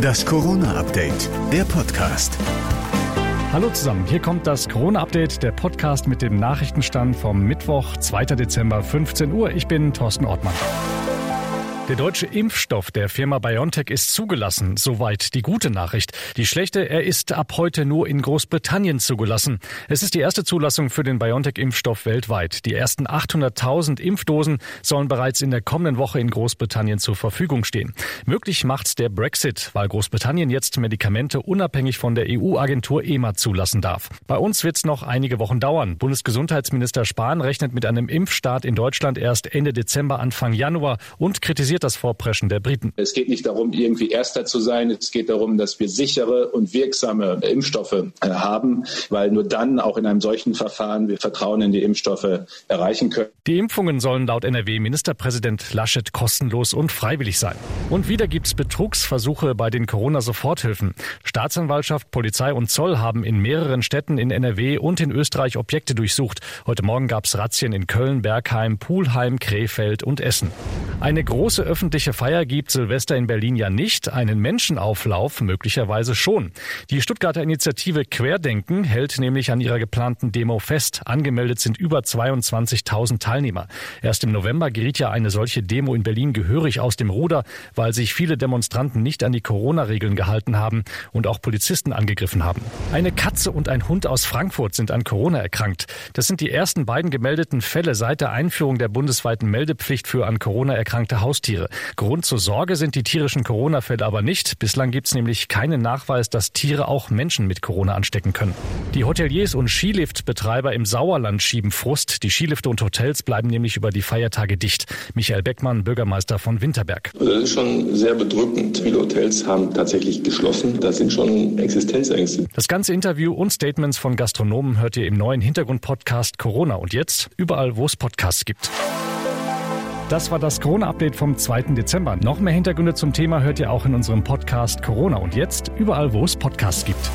Das Corona-Update, der Podcast. Hallo zusammen, hier kommt das Corona-Update, der Podcast mit dem Nachrichtenstand vom Mittwoch, 2. Dezember, 15 Uhr. Ich bin Thorsten Ortmann. Der deutsche Impfstoff der Firma BioNTech ist zugelassen. Soweit die gute Nachricht. Die schlechte, er ist ab heute nur in Großbritannien zugelassen. Es ist die erste Zulassung für den BioNTech-Impfstoff weltweit. Die ersten 800.000 Impfdosen sollen bereits in der kommenden Woche in Großbritannien zur Verfügung stehen. Möglich macht's der Brexit, weil Großbritannien jetzt Medikamente unabhängig von der EU-Agentur EMA zulassen darf. Bei uns wird's noch einige Wochen dauern. Bundesgesundheitsminister Spahn rechnet mit einem Impfstart in Deutschland erst Ende Dezember, Anfang Januar und kritisiert kritisiert das Vorpreschen der Briten. Es geht nicht darum, irgendwie Erster zu sein. Es geht darum, dass wir sichere und wirksame Impfstoffe äh, haben, weil nur dann auch in einem solchen Verfahren wir Vertrauen in die Impfstoffe erreichen können. Die Impfungen sollen laut NRW-Ministerpräsident Laschet kostenlos und freiwillig sein. Und wieder gibt es Betrugsversuche bei den Corona-Soforthilfen. Staatsanwaltschaft, Polizei und Zoll haben in mehreren Städten in NRW und in Österreich Objekte durchsucht. Heute Morgen gab es Razzien in Köln, Bergheim, Pulheim, Krefeld und Essen. Eine große öffentliche Feier gibt Silvester in Berlin ja nicht, einen Menschenauflauf möglicherweise schon. Die Stuttgarter Initiative Querdenken hält nämlich an ihrer geplanten Demo fest. Angemeldet sind über 22.000 Teilnehmer. Erst im November geriet ja eine solche Demo in Berlin gehörig aus dem Ruder, weil sich viele Demonstranten nicht an die Corona-Regeln gehalten haben und auch Polizisten angegriffen haben. Eine Katze und ein Hund aus Frankfurt sind an Corona erkrankt. Das sind die ersten beiden gemeldeten Fälle seit der Einführung der bundesweiten Meldepflicht für an Corona erkrankte Haustiere. Tiere. Grund zur Sorge sind die tierischen Corona-Fälle aber nicht. Bislang gibt es nämlich keinen Nachweis, dass Tiere auch Menschen mit Corona anstecken können. Die Hoteliers und Skiliftbetreiber im Sauerland schieben Frust. Die Skilifte und Hotels bleiben nämlich über die Feiertage dicht. Michael Beckmann, Bürgermeister von Winterberg. Also das ist schon sehr bedrückend. Viele Hotels haben tatsächlich geschlossen. Das sind schon Existenzängste. Das ganze Interview und Statements von Gastronomen hört ihr im neuen Hintergrundpodcast Corona und jetzt überall, wo es Podcasts gibt. Das war das Corona-Update vom 2. Dezember. Noch mehr Hintergründe zum Thema hört ihr auch in unserem Podcast Corona und jetzt überall, wo es Podcasts gibt.